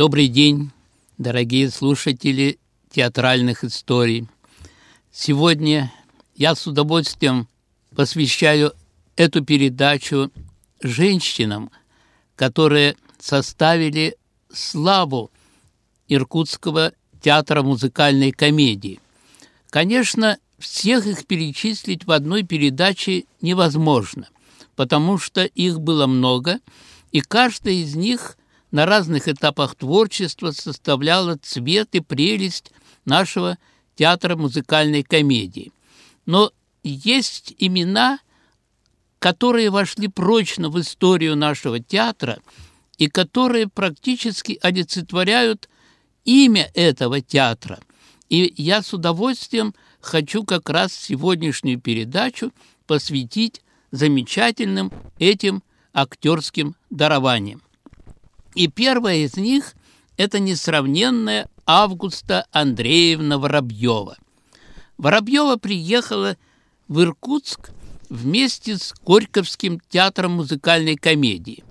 Добрый день, дорогие слушатели театральных историй. Сегодня я с удовольствием посвящаю эту передачу женщинам, которые составили славу Иркутского театра музыкальной комедии. Конечно, всех их перечислить в одной передаче невозможно, потому что их было много, и каждая из них на разных этапах творчества составляла цвет и прелесть нашего театра музыкальной комедии. Но есть имена, которые вошли прочно в историю нашего театра и которые практически олицетворяют имя этого театра. И я с удовольствием хочу как раз сегодняшнюю передачу посвятить замечательным этим актерским дарованием. И первая из них – это несравненная Августа Андреевна Воробьева. Воробьева приехала в Иркутск вместе с Горьковским театром музыкальной комедии.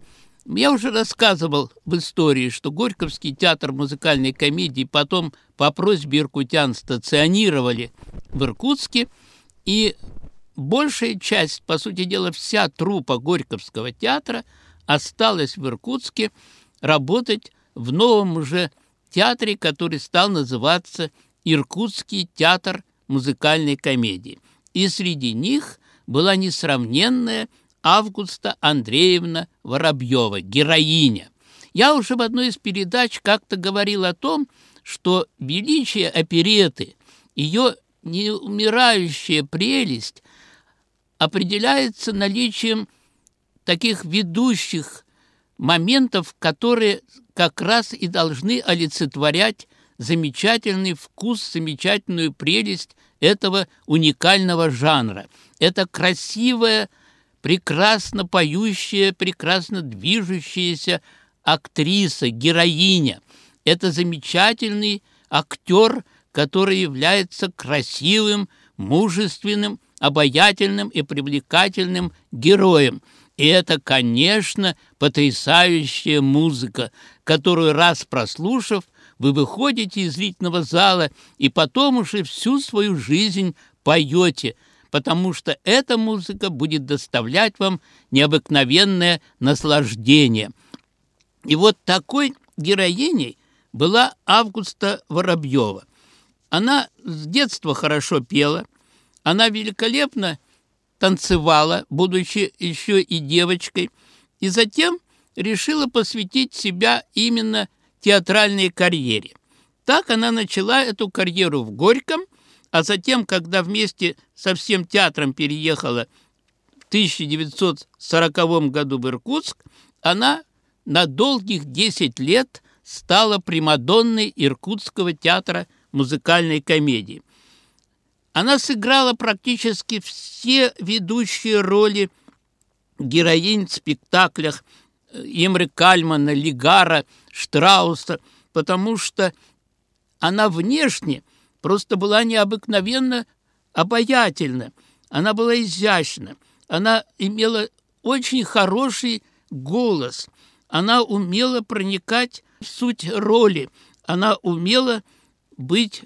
Я уже рассказывал в истории, что Горьковский театр музыкальной комедии потом по просьбе иркутян стационировали в Иркутске, и большая часть, по сути дела, вся трупа Горьковского театра осталась в Иркутске работать в новом уже театре, который стал называться Иркутский театр музыкальной комедии. И среди них была несравненная Августа Андреевна Воробьева, героиня. Я уже в одной из передач как-то говорил о том, что величие опереты, ее неумирающая прелесть определяется наличием таких ведущих моментов, которые как раз и должны олицетворять замечательный вкус, замечательную прелесть этого уникального жанра. Это красивая, прекрасно поющая, прекрасно движущаяся актриса, героиня. Это замечательный актер, который является красивым, мужественным, обаятельным и привлекательным героем – и это, конечно, потрясающая музыка, которую раз прослушав, вы выходите из зрительного зала и потом уже всю свою жизнь поете, потому что эта музыка будет доставлять вам необыкновенное наслаждение. И вот такой героиней была Августа Воробьева. Она с детства хорошо пела, она великолепно танцевала, будучи еще и девочкой, и затем решила посвятить себя именно театральной карьере. Так она начала эту карьеру в Горьком, а затем, когда вместе со всем театром переехала в 1940 году в Иркутск, она на долгих 10 лет стала примадонной Иркутского театра музыкальной комедии. Она сыграла практически все ведущие роли героинь в спектаклях Имры э, Кальмана, Лигара, Штрауса, потому что она внешне просто была необыкновенно обаятельна, она была изящна, она имела очень хороший голос, она умела проникать в суть роли, она умела быть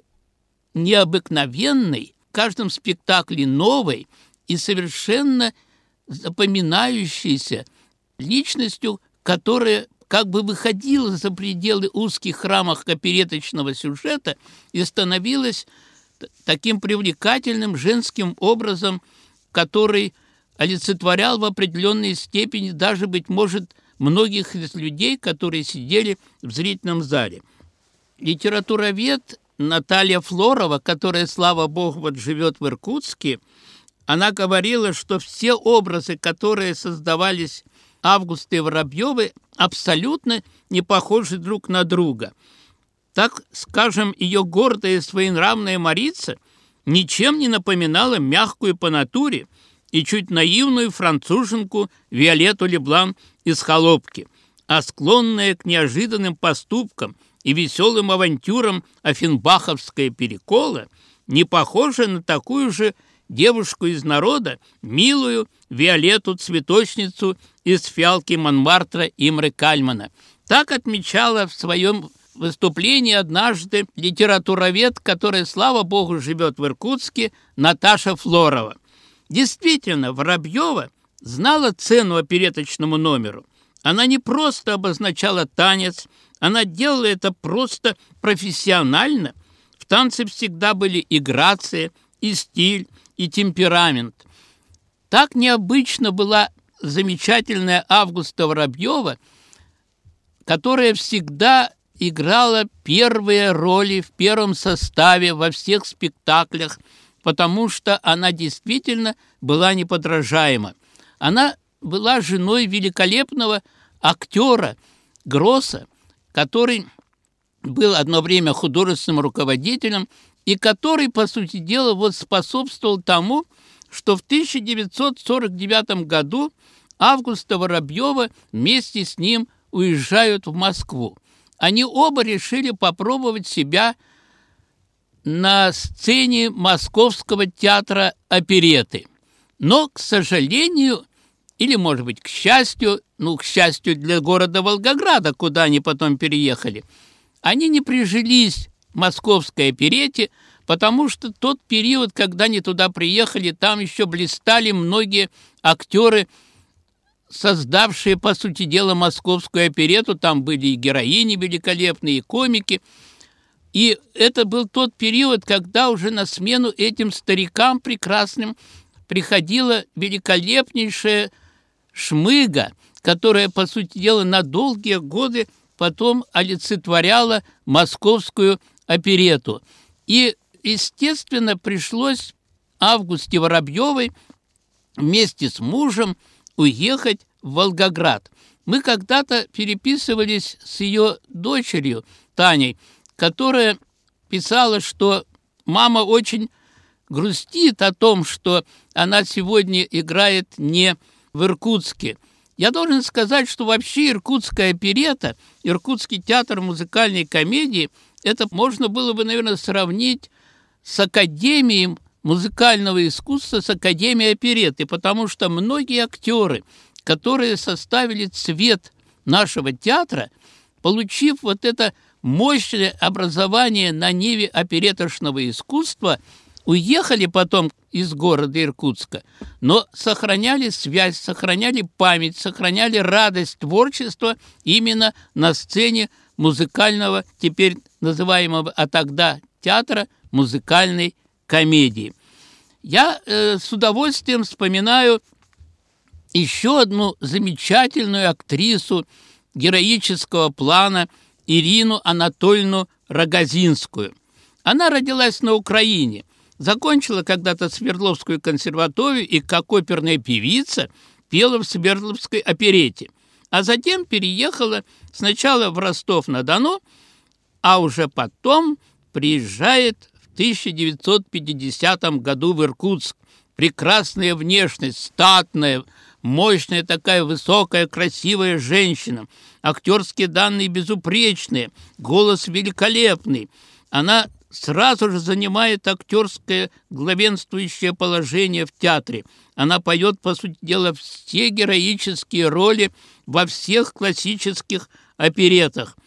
необыкновенной, в каждом спектакле новой и совершенно запоминающейся личностью, которая как бы выходила за пределы узких рамок опереточного сюжета и становилась таким привлекательным женским образом, который олицетворял в определенной степени даже, быть может, многих из людей, которые сидели в зрительном зале. Литературовед Наталья Флорова, которая, слава богу, вот живет в Иркутске, она говорила, что все образы, которые создавались Августой Воробьевой, абсолютно не похожи друг на друга. Так, скажем, ее гордая и своенравная Марица ничем не напоминала мягкую по натуре и чуть наивную француженку Виолетту Леблан из «Холопки», а склонная к неожиданным поступкам – и веселым авантюрам Афинбаховская перекола не похожа на такую же девушку из народа, милую Виолетту цветочницу из фиалки Монмартра Имры Кальмана. Так отмечала в своем выступлении однажды литературовед, которая, слава богу, живет в Иркутске, Наташа Флорова. Действительно, Воробьева знала цену опереточному номеру. Она не просто обозначала танец, она делала это просто профессионально. В танце всегда были и грация, и стиль, и темперамент. Так необычно была замечательная Августа Воробьева, которая всегда играла первые роли в первом составе во всех спектаклях, потому что она действительно была неподражаема. Она была женой великолепного актера Гросса, который был одно время художественным руководителем и который, по сути дела, вот способствовал тому, что в 1949 году Августа Воробьева вместе с ним уезжают в Москву. Они оба решили попробовать себя на сцене Московского театра опереты. Но, к сожалению, или, может быть, к счастью, ну, к счастью для города Волгограда, куда они потом переехали, они не прижились в московской оперете, потому что тот период, когда они туда приехали, там еще блистали многие актеры, создавшие, по сути дела, московскую оперету. Там были и героини великолепные, и комики. И это был тот период, когда уже на смену этим старикам прекрасным приходила великолепнейшая шмыга, которая, по сути дела, на долгие годы потом олицетворяла московскую оперету. И, естественно, пришлось Августе Воробьевой вместе с мужем уехать в Волгоград. Мы когда-то переписывались с ее дочерью Таней, которая писала, что мама очень грустит о том, что она сегодня играет не в Иркутске. Я должен сказать, что вообще иркутская оперета, Иркутский театр музыкальной комедии, это можно было бы, наверное, сравнить с Академией музыкального искусства, с Академией опереты, потому что многие актеры, которые составили цвет нашего театра, получив вот это мощное образование на ниве опереточного искусства, уехали потом из города Иркутска, но сохраняли связь, сохраняли память, сохраняли радость творчества именно на сцене музыкального, теперь называемого, а тогда театра музыкальной комедии. Я э, с удовольствием вспоминаю еще одну замечательную актрису героического плана Ирину Анатольевну Рогозинскую. Она родилась на Украине – Закончила когда-то Свердловскую консерваторию и как оперная певица пела в Свердловской оперете, а затем переехала сначала в Ростов-на-Дону, а уже потом приезжает в 1950 году в Иркутск. Прекрасная внешность, статная, мощная такая высокая, красивая женщина, актерские данные безупречные, голос великолепный. Она сразу же занимает актерское главенствующее положение в театре. Она поет, по сути дела, все героические роли во всех классических оперетах.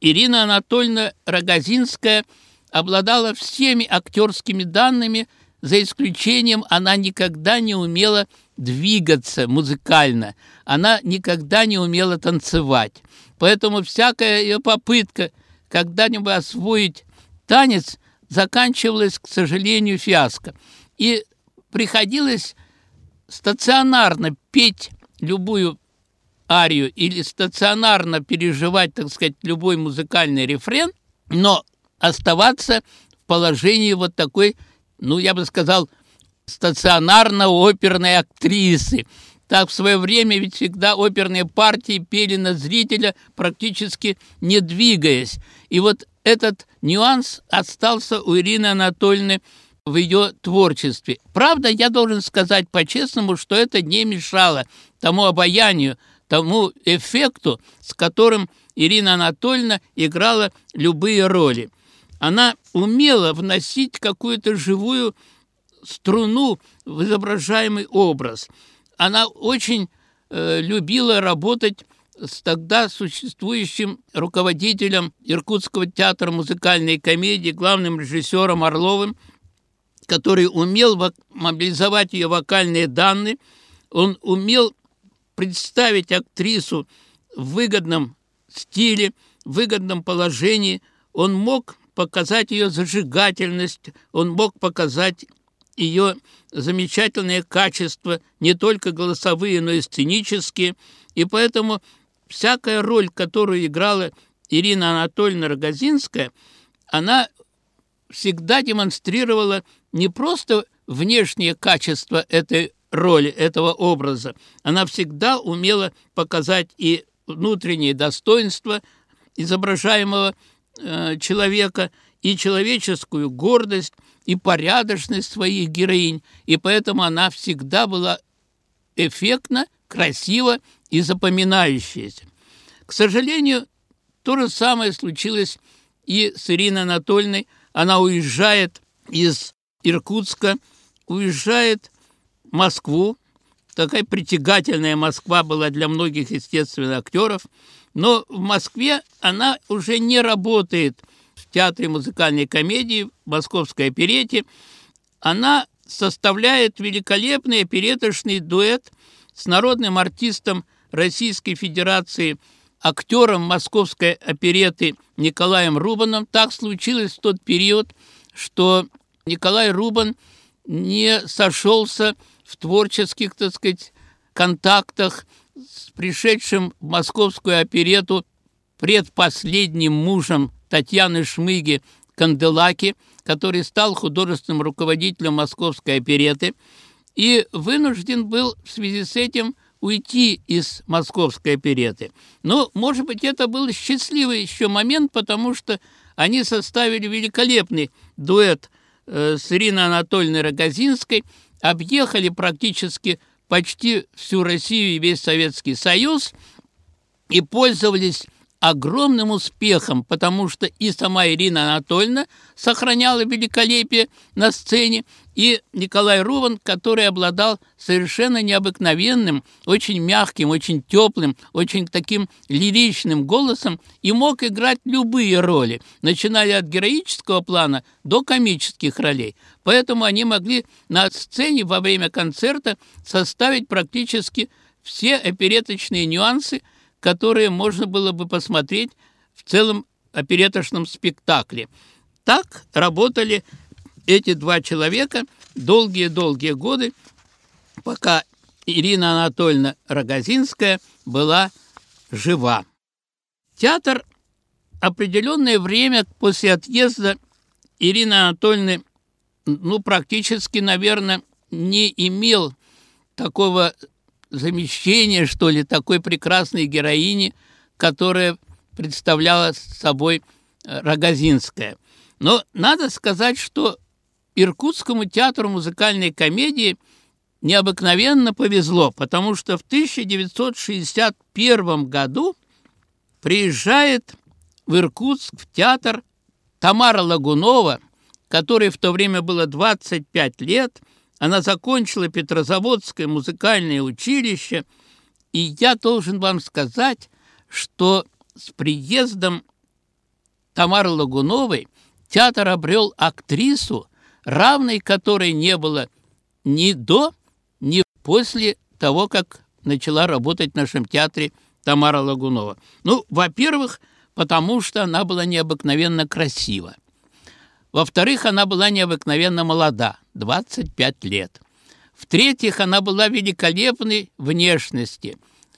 Ирина Анатольевна Рогозинская обладала всеми актерскими данными, за исключением она никогда не умела двигаться музыкально, она никогда не умела танцевать. Поэтому всякая ее попытка когда-нибудь освоить танец заканчивалась, к сожалению, фиаско. И приходилось стационарно петь любую арию или стационарно переживать, так сказать, любой музыкальный рефрен, но оставаться в положении вот такой, ну, я бы сказал, стационарно-оперной актрисы. Так в свое время ведь всегда оперные партии пели на зрителя, практически не двигаясь. И вот этот нюанс остался у Ирины Анатольевны в ее творчестве. Правда, я должен сказать по-честному, что это не мешало тому обаянию, тому эффекту, с которым Ирина Анатольевна играла любые роли. Она умела вносить какую-то живую струну в изображаемый образ. Она очень э, любила работать с тогда существующим руководителем Иркутского театра музыкальной комедии, главным режиссером Орловым, который умел мобилизовать ее вокальные данные, он умел представить актрису в выгодном стиле, в выгодном положении, он мог показать ее зажигательность, он мог показать ее замечательные качества, не только голосовые, но и сценические, и поэтому всякая роль, которую играла Ирина Анатольевна Рогозинская, она всегда демонстрировала не просто внешнее качество этой роли, этого образа, она всегда умела показать и внутреннее достоинство изображаемого э, человека, и человеческую гордость, и порядочность своих героинь, и поэтому она всегда была эффектна, красива и запоминающаяся. К сожалению, то же самое случилось и с Ириной Анатольевной. Она уезжает из Иркутска, уезжает в Москву. Такая притягательная Москва была для многих, естественно, актеров. Но в Москве она уже не работает в театре музыкальной комедии, в московской оперете. Она составляет великолепный опереточный дуэт с народным артистом Российской Федерации, актером московской опереты Николаем Рубаном. Так случилось в тот период, что Николай Рубан не сошелся в творческих, так сказать, контактах с пришедшим в московскую оперету предпоследним мужем Татьяны Шмыги Канделаки, который стал художественным руководителем московской опереты и вынужден был в связи с этим уйти из московской опереты. Но, может быть, это был счастливый еще момент, потому что они составили великолепный дуэт э, с Ириной Анатольевной Рогозинской, объехали практически почти всю Россию и весь Советский Союз и пользовались огромным успехом, потому что и сама Ирина Анатольевна сохраняла великолепие на сцене, и Николай Руван, который обладал совершенно необыкновенным, очень мягким, очень теплым, очень таким лиричным голосом и мог играть любые роли, начиная от героического плана до комических ролей. Поэтому они могли на сцене во время концерта составить практически все опереточные нюансы, которые можно было бы посмотреть в целом опереточном спектакле. Так работали эти два человека долгие-долгие годы, пока Ирина Анатольевна Рогозинская была жива. Театр определенное время после отъезда Ирины Анатольевны, ну, практически, наверное, не имел такого замещение, что ли, такой прекрасной героини, которая представляла собой э, Рогозинская. Но надо сказать, что Иркутскому театру музыкальной комедии необыкновенно повезло, потому что в 1961 году приезжает в Иркутск в театр Тамара Лагунова, которой в то время было 25 лет – она закончила Петрозаводское музыкальное училище, и я должен вам сказать, что с приездом Тамары Лагуновой театр обрел актрису, равной которой не было ни до, ни после того, как начала работать в нашем театре Тамара Лагунова. Ну, во-первых, потому что она была необыкновенно красива. Во-вторых, она была необыкновенно молода, 25 лет. В-третьих, она была великолепной внешности,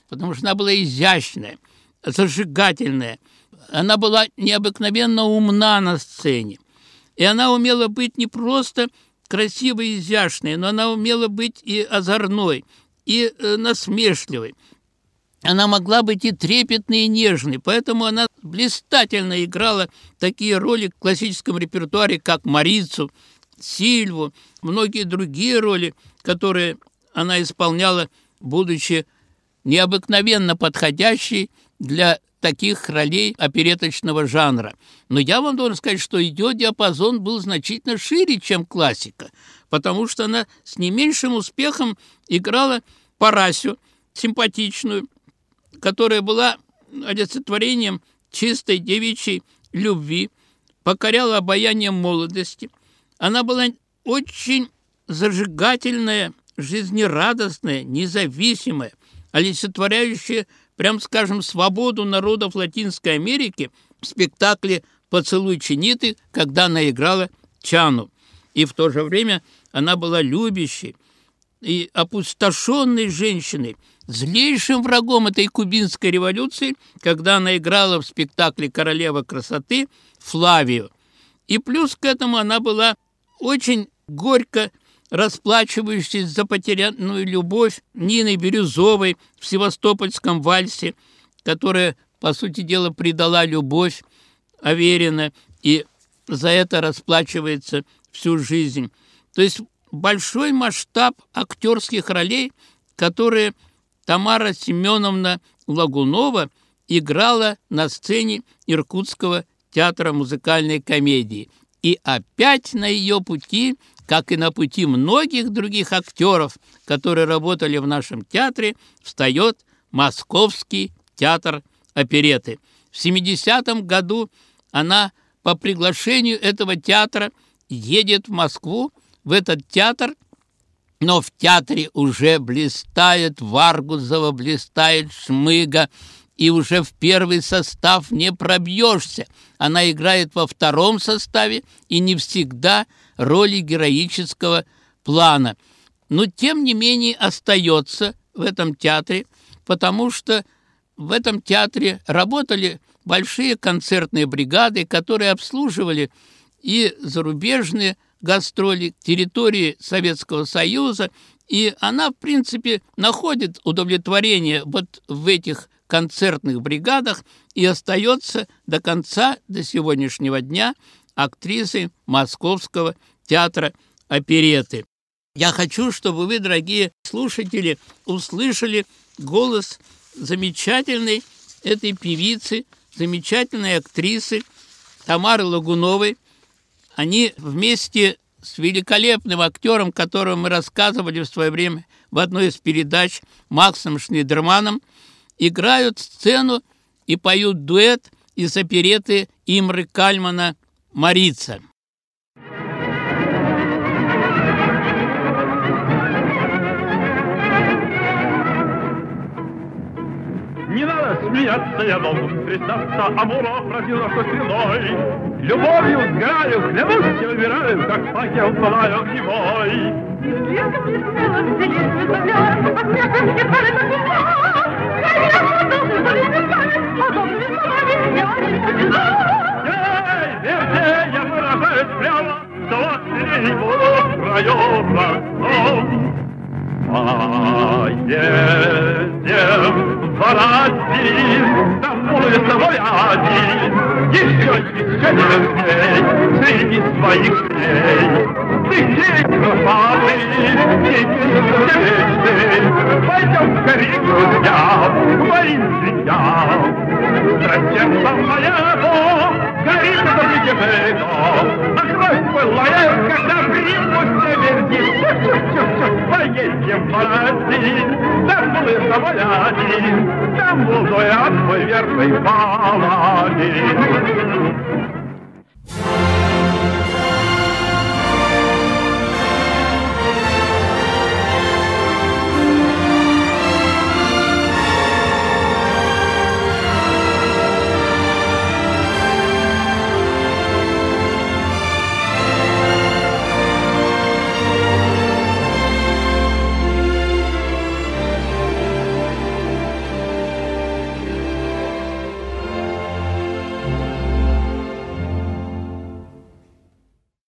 потому что она была изящная, зажигательная. Она была необыкновенно умна на сцене. И она умела быть не просто красивой и изящной, но она умела быть и озорной, и э, насмешливой. Она могла быть и трепетной, и нежной, поэтому она блистательно играла такие роли в классическом репертуаре, как Марицу, Сильву, многие другие роли, которые она исполняла, будучи необыкновенно подходящей для таких ролей опереточного жанра. Но я вам должен сказать, что ее диапазон был значительно шире, чем классика, потому что она с не меньшим успехом играла Парасю, симпатичную, которая была олицетворением чистой девичьей любви, покоряла обаянием молодости. Она была очень зажигательная, жизнерадостная, независимая, олицетворяющая, прям скажем, свободу народов Латинской Америки в спектакле «Поцелуй Чиниты», когда она играла Чану. И в то же время она была любящей и опустошенной женщиной, злейшим врагом этой кубинской революции, когда она играла в спектакле «Королева красоты» Флавию. И плюс к этому она была очень горько расплачивающейся за потерянную любовь Нины Бирюзовой в Севастопольском вальсе, которая, по сути дела, предала любовь Аверина и за это расплачивается всю жизнь. То есть большой масштаб актерских ролей, которые Тамара Семеновна Лагунова играла на сцене Иркутского театра музыкальной комедии. И опять на ее пути, как и на пути многих других актеров, которые работали в нашем театре, встает Московский театр опереты. В 70-м году она по приглашению этого театра едет в Москву, в этот театр, но в театре уже блистает Варгузова, блистает Шмыга, и уже в первый состав не пробьешься. Она играет во втором составе и не всегда роли героического плана. Но тем не менее остается в этом театре, потому что в этом театре работали большие концертные бригады, которые обслуживали и зарубежные гастроли территории Советского Союза, и она, в принципе, находит удовлетворение вот в этих концертных бригадах и остается до конца, до сегодняшнего дня, актрисой Московского театра опереты. Я хочу, чтобы вы, дорогие слушатели, услышали голос замечательной этой певицы, замечательной актрисы Тамары Лагуновой. Они вместе с великолепным актером, которого мы рассказывали в свое время в одной из передач Максом Шнейдерманом, играют сцену и поют дуэт из опереты Имры Кальмана «Марица». Смеяться, я должен признаться, Амуров родила что стрелой. Любовью сгораю, клянусь, и выбираю, как факел пылаю огневой. Эй, верьте, я выражаюсь прямо, что вас не буду района. Поедем в Россию, там улица мой один, еще, еще дней среди своих дней. Тысяч красоты, тысяч мечты,